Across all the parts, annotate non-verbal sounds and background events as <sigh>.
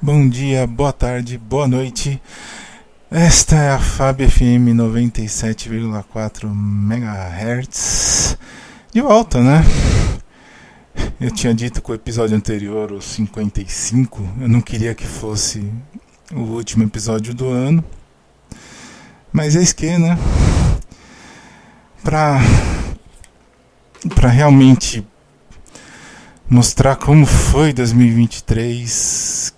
Bom dia, boa tarde, boa noite. Esta é a FAB FM 97,4 MHz. De volta, né? Eu tinha dito que o episódio anterior, o 55, eu não queria que fosse o último episódio do ano. Mas é que, né? Pra, pra realmente mostrar como foi 2023,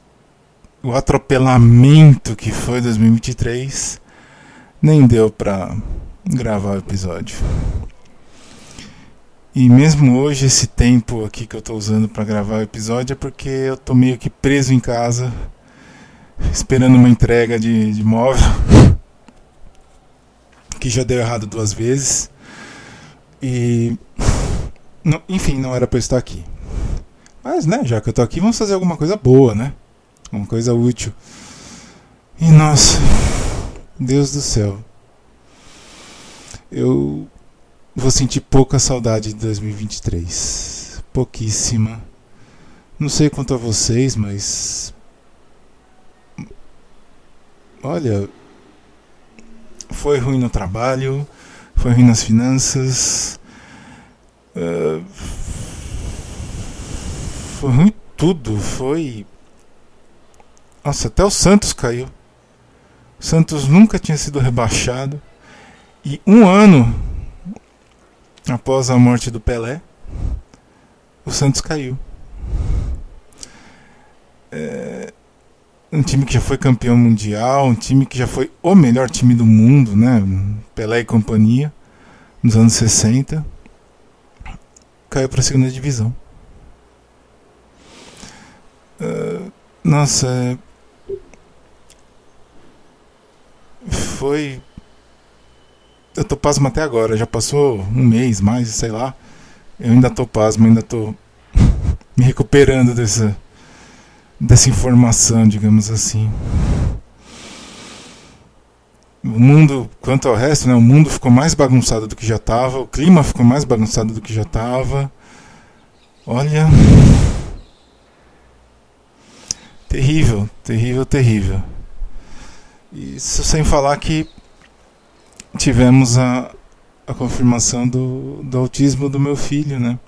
o atropelamento que foi 2023, nem deu pra gravar o episódio. E mesmo hoje, esse tempo aqui que eu tô usando para gravar o episódio é porque eu tô meio que preso em casa, esperando uma entrega de, de móvel, que já deu errado duas vezes. E. Não, enfim, não era pra eu estar aqui. Mas, né, já que eu tô aqui, vamos fazer alguma coisa boa, né? Uma coisa útil. E nossa, Deus do céu. Eu vou sentir pouca saudade de 2023. Pouquíssima. Não sei quanto a vocês, mas. Olha. Foi ruim no trabalho, foi ruim nas finanças. Uh, foi ruim tudo. Foi. Nossa, até o Santos caiu. O Santos nunca tinha sido rebaixado. E um ano após a morte do Pelé, o Santos caiu. É um time que já foi campeão mundial, um time que já foi o melhor time do mundo, né? Pelé e companhia, nos anos 60, caiu para a segunda divisão. Uh, nossa, é, foi. Eu tô pasmo até agora, já passou um mês mais, sei lá. Eu ainda tô pasmo, ainda tô <laughs> me recuperando dessa, dessa informação, digamos assim. O mundo, quanto ao resto, né, o mundo ficou mais bagunçado do que já estava, o clima ficou mais bagunçado do que já estava. Olha. Terrível, terrível, terrível. Isso sem falar que tivemos a, a confirmação do, do autismo do meu filho, né?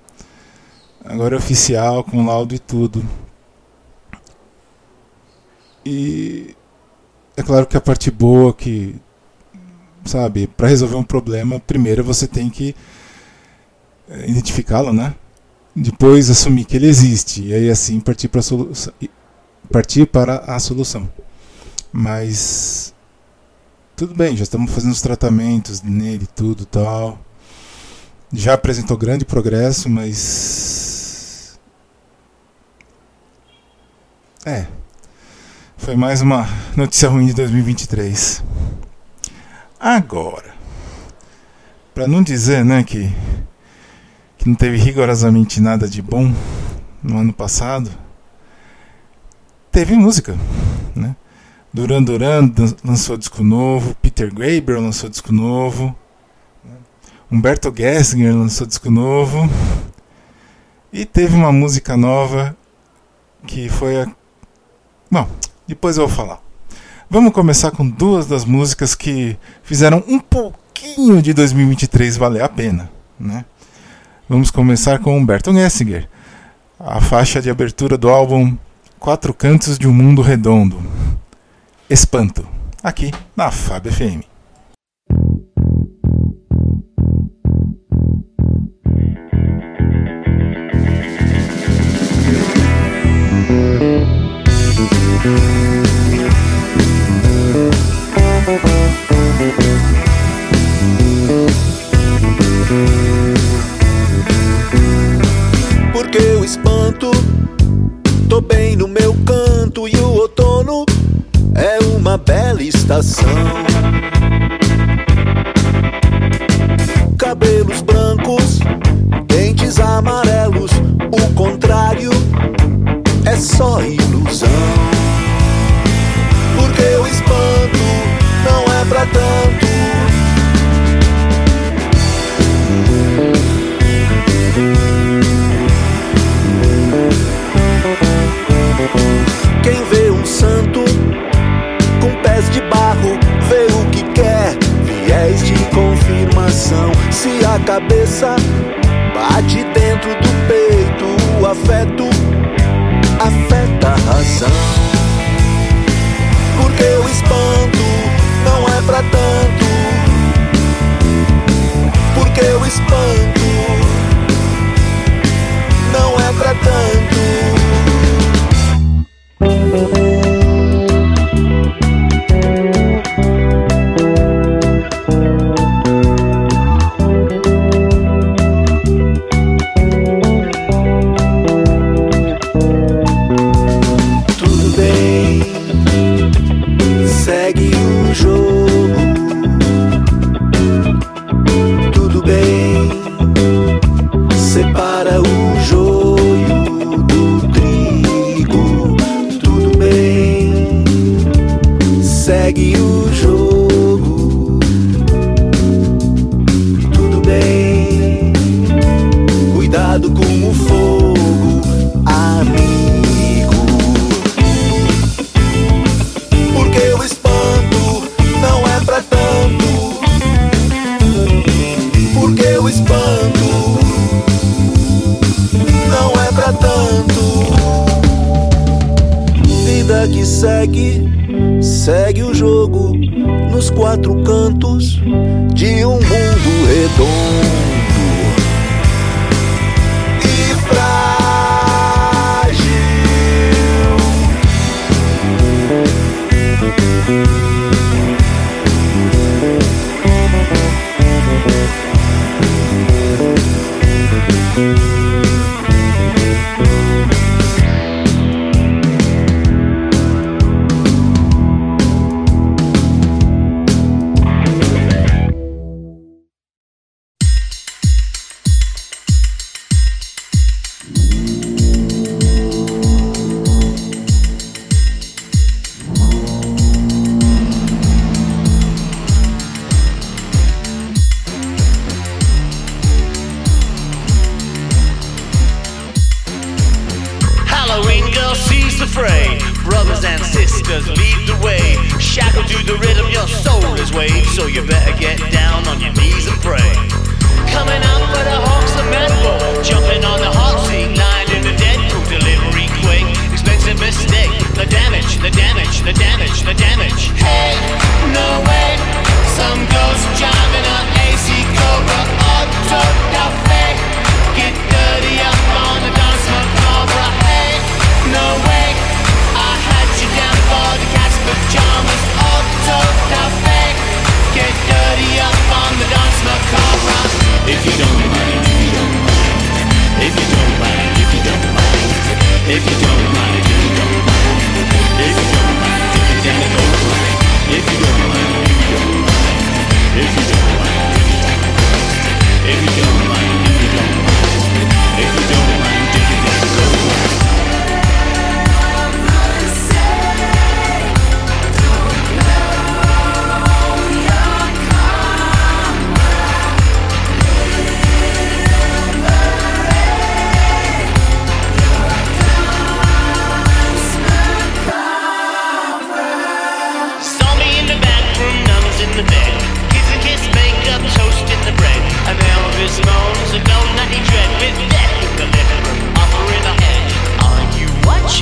Agora é oficial, com laudo e tudo. E é claro que a parte boa que, sabe, para resolver um problema, primeiro você tem que é, identificá-lo, né? Depois assumir que ele existe e aí assim partir partir para a solução. Mas tudo bem, já estamos fazendo os tratamentos nele, tudo tal. Já apresentou grande progresso, mas é. Foi mais uma notícia ruim de 2023. Agora, para não dizer, né, que que não teve rigorosamente nada de bom no ano passado, teve música, né? Duran Duran lançou disco novo, Peter Gabriel lançou disco novo, né? Humberto Gessinger lançou disco novo e teve uma música nova que foi a... Bom, depois eu vou falar. Vamos começar com duas das músicas que fizeram um pouquinho de 2023 valer a pena, né? Vamos começar com Humberto Gessinger, a faixa de abertura do álbum Quatro Cantos de um Mundo Redondo. Espanto. Aqui na Fab FM. Estação.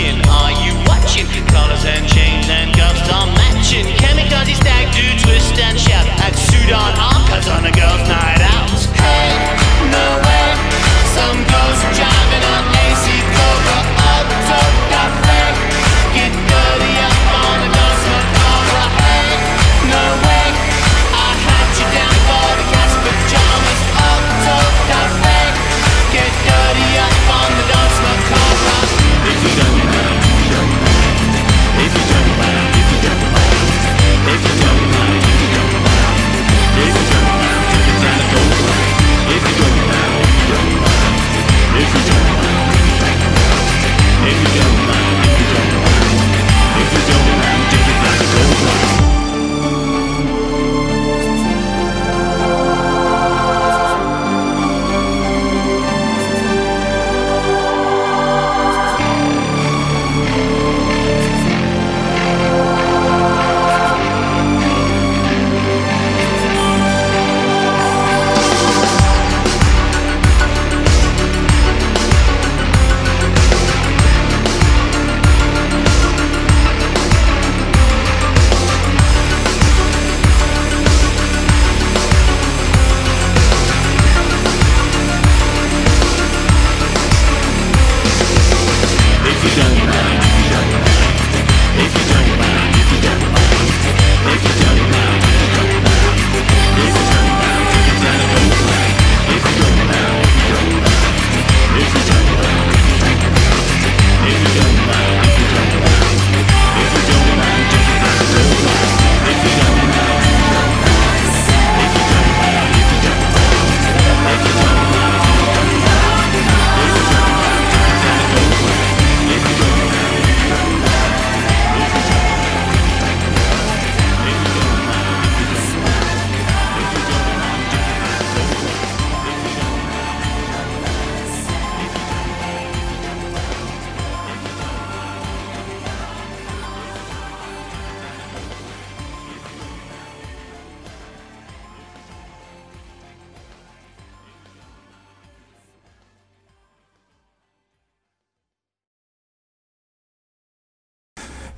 watching? Are you watching? Colors and chains and guns are matching. Kamikaze stag do twist and shout at Sudan Arm, cause on a girl's night.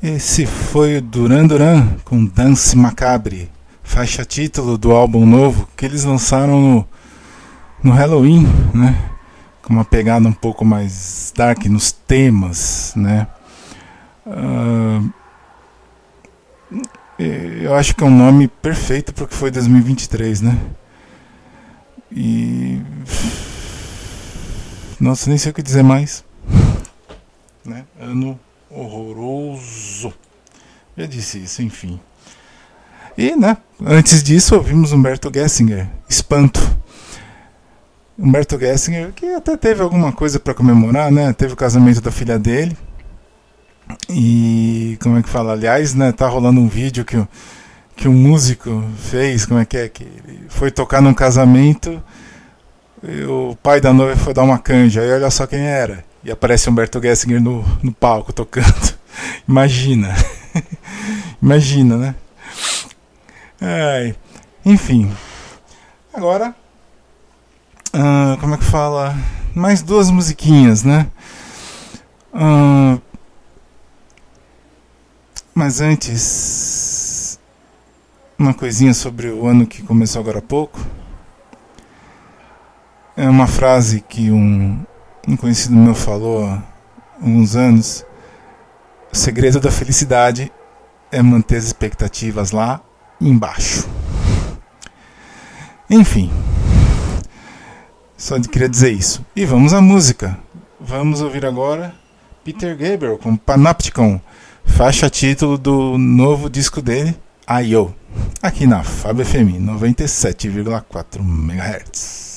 Esse foi o Duran Duran com Dance Macabre, faixa título do álbum novo que eles lançaram no, no Halloween, né? Com uma pegada um pouco mais dark nos temas, né? Uh, eu acho que é um nome perfeito porque foi 2023, né? E. Nossa, nem sei o que dizer mais. Né? Ano horroroso. Já disse isso, enfim. E, né, antes disso, ouvimos Humberto Gessinger, Espanto. Humberto Gessinger, que até teve alguma coisa para comemorar, né? Teve o casamento da filha dele. E como é que fala? Aliás, né, tá rolando um vídeo que, que um músico fez, como é que é? Que ele foi tocar num casamento, o pai da noiva foi dar uma canja, e olha só quem era. E aparece Humberto Gessinger no, no palco tocando. <laughs> Imagina. <laughs> Imagina, né? Ai. Enfim. Agora. Uh, como é que fala? Mais duas musiquinhas, né? Uh, mas antes. Uma coisinha sobre o ano que começou agora há pouco. É uma frase que um, um conhecido meu falou há alguns anos. O segredo da felicidade é manter as expectativas lá embaixo. Enfim, só queria dizer isso. E vamos à música. Vamos ouvir agora Peter Gabriel com Panopticon, faixa título do novo disco dele, I.O., aqui na Fábio FM 97,4 MHz.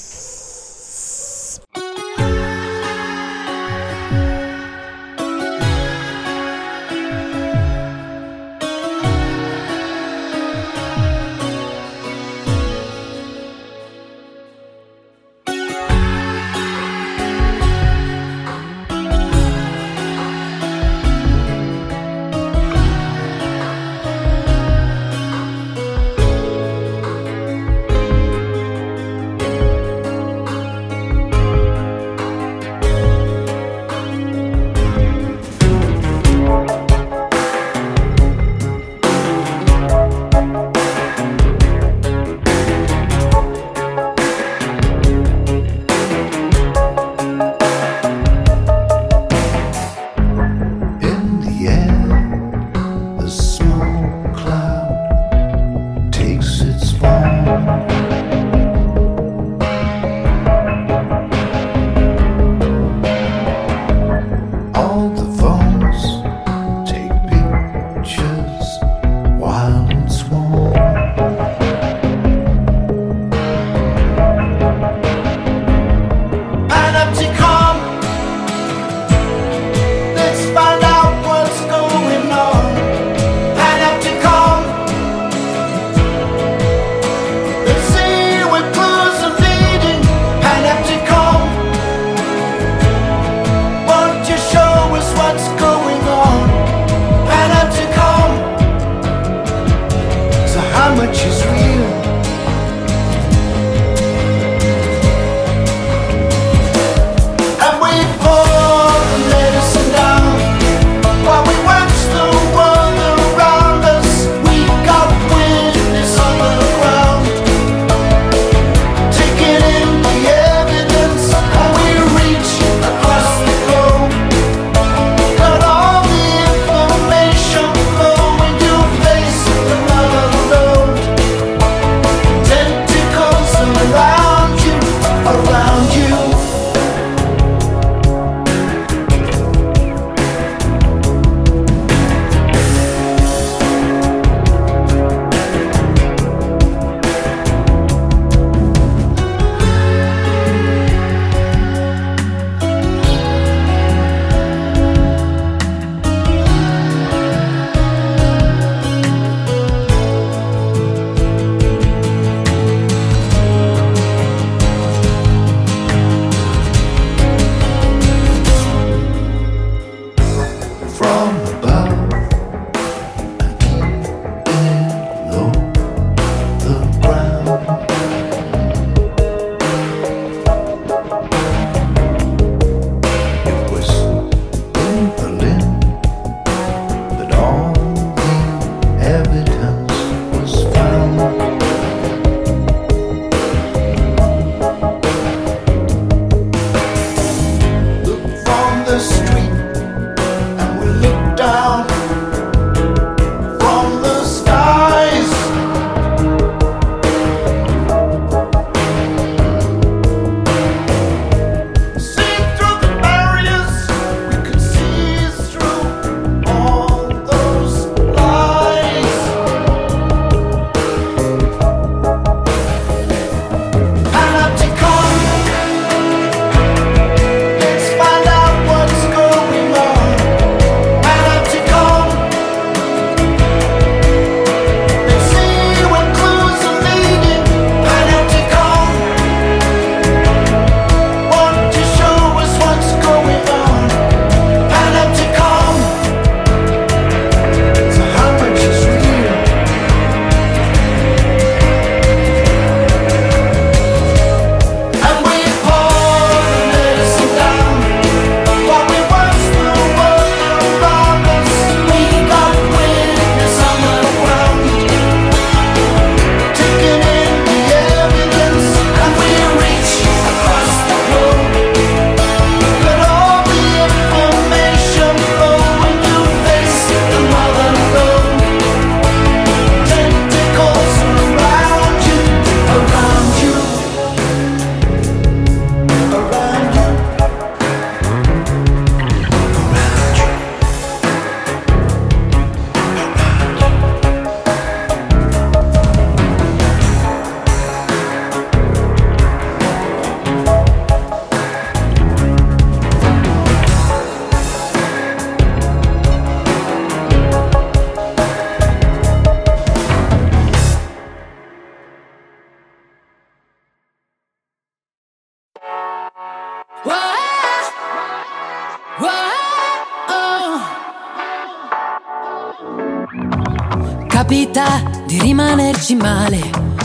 Capita di rimanerci male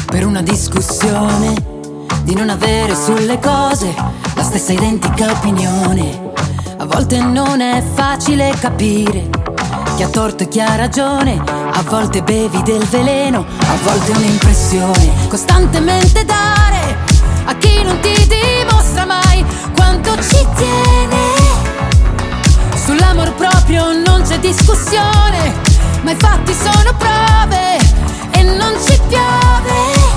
per una discussione, di non avere sulle cose la stessa identica opinione. A volte non è facile capire chi ha torto e chi ha ragione, a volte bevi del veleno, a volte un'impressione, costantemente dare a chi non ti dimostra mai quanto ci tiene. Sull'amor proprio non c'è discussione ma i fatti sono prove e non ci piove.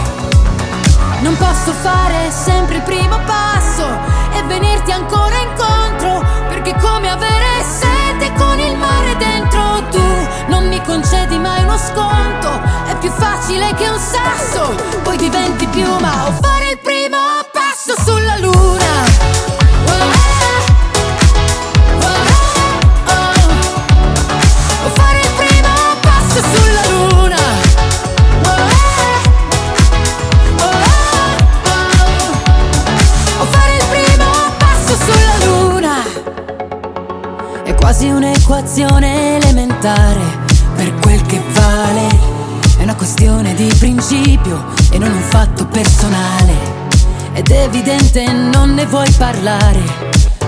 Non posso fare sempre il primo passo e venirti ancora incontro, perché come avere sete con il mare dentro tu non mi concedi mai uno sconto, è più facile che un sasso, poi diventi piuma o fare il primo passo sulla luna. Un'equazione elementare per quel che vale. È una questione di principio e non un fatto personale. Ed è evidente non ne vuoi parlare,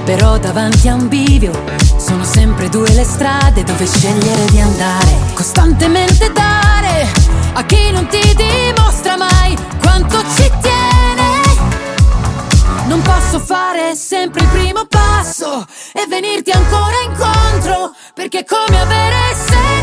però davanti a un bivio sono sempre due le strade dove scegliere di andare. Costantemente dare a chi non ti dimostra mai quanto ci tiene. Non posso fare sempre il primo passo e venirti ancora incontro, perché come avere sete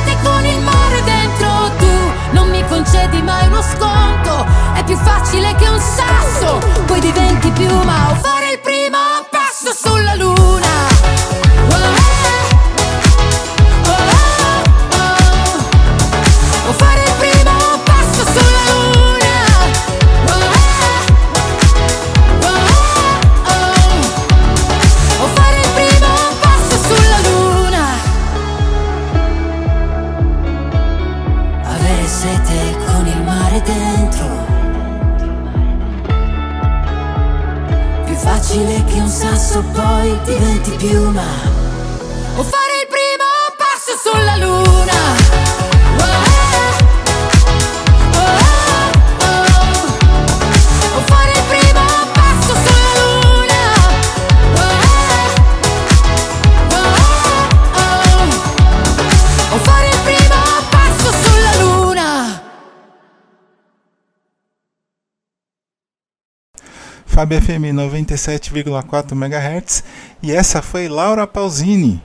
Fábio FM 97,4 MHz e essa foi Laura Pausini,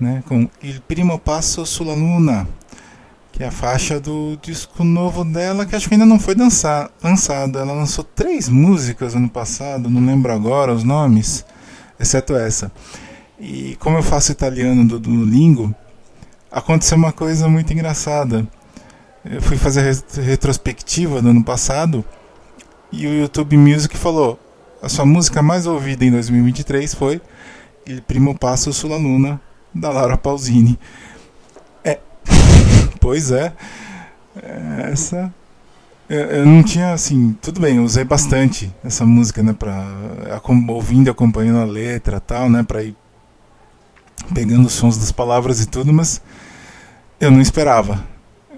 né, com Il Primo Passo sulla Luna, que é a faixa do disco novo dela, que acho que ainda não foi dançar, lançado. Ela lançou três músicas ano passado, não lembro agora os nomes, exceto essa. E como eu faço italiano do Duolingo, aconteceu uma coisa muito engraçada. Eu fui fazer a retrospectiva do ano passado e o YouTube Music falou: a sua música mais ouvida em 2023 foi Il Primo Passo sulla Luna, da Laura Pausini. É, <laughs> pois é, essa eu não tinha assim, tudo bem, eu usei bastante essa música, né, para ouvindo e acompanhando a letra, tal, né, para ir pegando os sons das palavras e tudo, mas eu não esperava.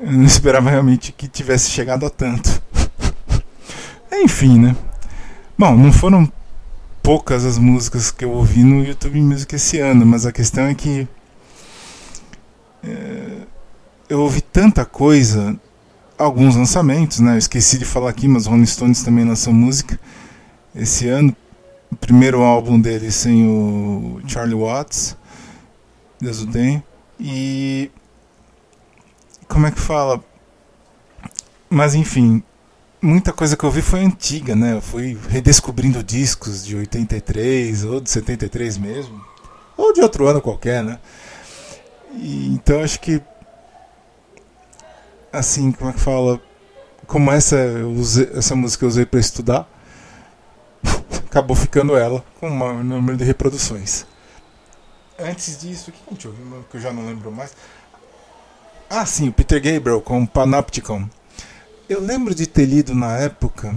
Eu não esperava realmente que tivesse chegado a tanto. <laughs> Enfim, né? Bom, não foram poucas as músicas que eu ouvi no YouTube Music esse ano, mas a questão é que é, eu ouvi tanta coisa, alguns lançamentos, né? Eu esqueci de falar aqui, mas Rolling Stones também lançou música esse ano. O primeiro álbum deles sem o Charlie Watts, Deus o tenha. E como é que fala? Mas enfim, muita coisa que eu vi foi antiga, né? Eu fui redescobrindo discos de 83 ou de 73 mesmo, ou de outro ano qualquer, né? E, então acho que assim, como é que fala? Como essa usei, essa música eu usei para estudar, <laughs> acabou ficando ela com maior número de reproduções. Antes disso, o que a gente ouviu que eu já não lembro mais? Ah, sim, o Peter Gabriel com Panopticon. Eu lembro de ter lido na época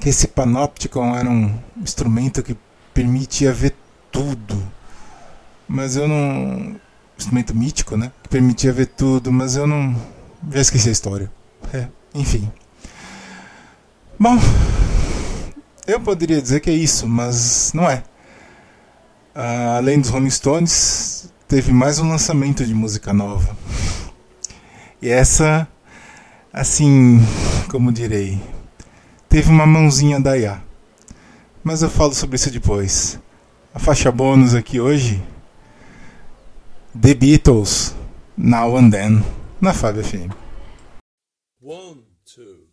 que esse Panopticon era um instrumento que permitia ver tudo. Mas eu não. Instrumento mítico, né? Que permitia ver tudo, mas eu não. Já esqueci a história. É, enfim. Bom, eu poderia dizer que é isso, mas não é. Uh, além dos Rolling Stones, teve mais um lançamento de música nova. E essa, assim, como direi, teve uma mãozinha da IA. Mas eu falo sobre isso depois. A faixa bônus aqui hoje, The Beatles, Now and Then, na Fábio FM. One, two.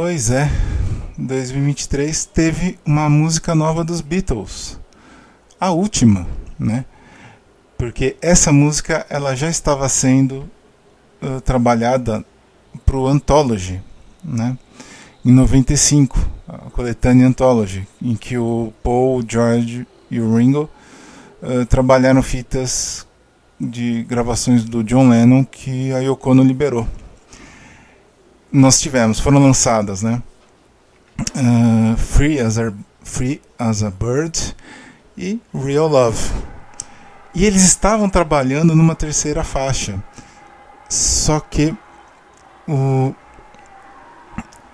Pois é, 2023 teve uma música nova dos Beatles, a última, né? Porque essa música ela já estava sendo uh, trabalhada para o Anthology, né? em 95, a coletânea Anthology, em que o Paul, George e o Ringo uh, trabalharam fitas de gravações do John Lennon que a Yoko Ono liberou. Nós tivemos, foram lançadas, né? Uh, Free, as a, Free as a Bird e Real Love. E eles estavam trabalhando numa terceira faixa. Só que o,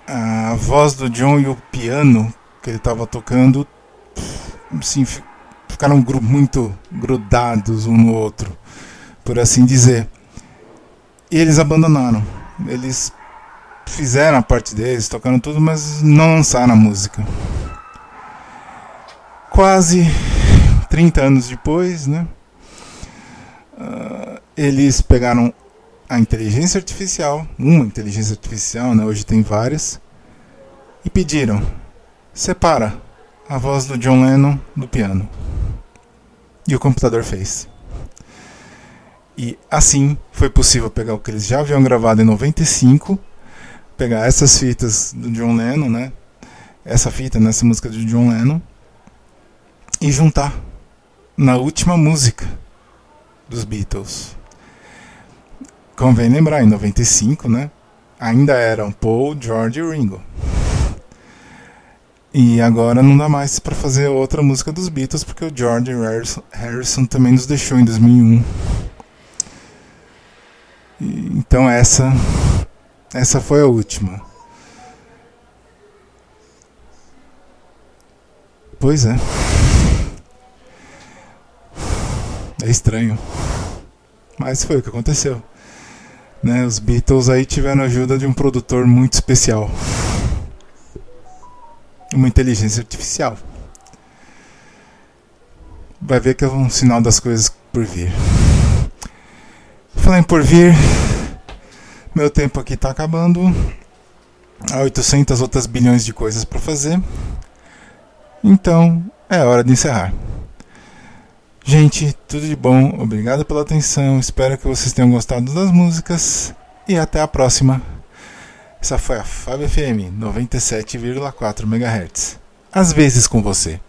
a voz do John e o piano que ele estava tocando assim, ficaram muito grudados um no outro, por assim dizer. E eles abandonaram. Eles fizeram a parte deles, tocaram tudo, mas não lançaram a música. Quase 30 anos depois, né? Uh, eles pegaram a inteligência artificial, uma inteligência artificial, né, hoje tem várias, e pediram: separa a voz do John Lennon do piano. E o computador fez. E assim foi possível pegar o que eles já haviam gravado em 95, pegar essas fitas do John Lennon, né? Essa fita nessa música do John Lennon e juntar na última música dos Beatles. Convém lembrar, em 95, né? Ainda eram Paul, George e Ringo. E agora não dá mais para fazer outra música dos Beatles porque o George Harrison, também nos deixou em 2001. E, então essa essa foi a última. Pois é. É estranho. Mas foi o que aconteceu. Né, os Beatles aí tiveram a ajuda de um produtor muito especial. Uma inteligência artificial. Vai ver que é um sinal das coisas por vir. Falando por vir, meu tempo aqui está acabando. Há 800 outras bilhões de coisas para fazer. Então, é hora de encerrar. Gente, tudo de bom, obrigado pela atenção, espero que vocês tenham gostado das músicas e até a próxima. Essa foi a Fábio FM 97,4 MHz. Às vezes com você.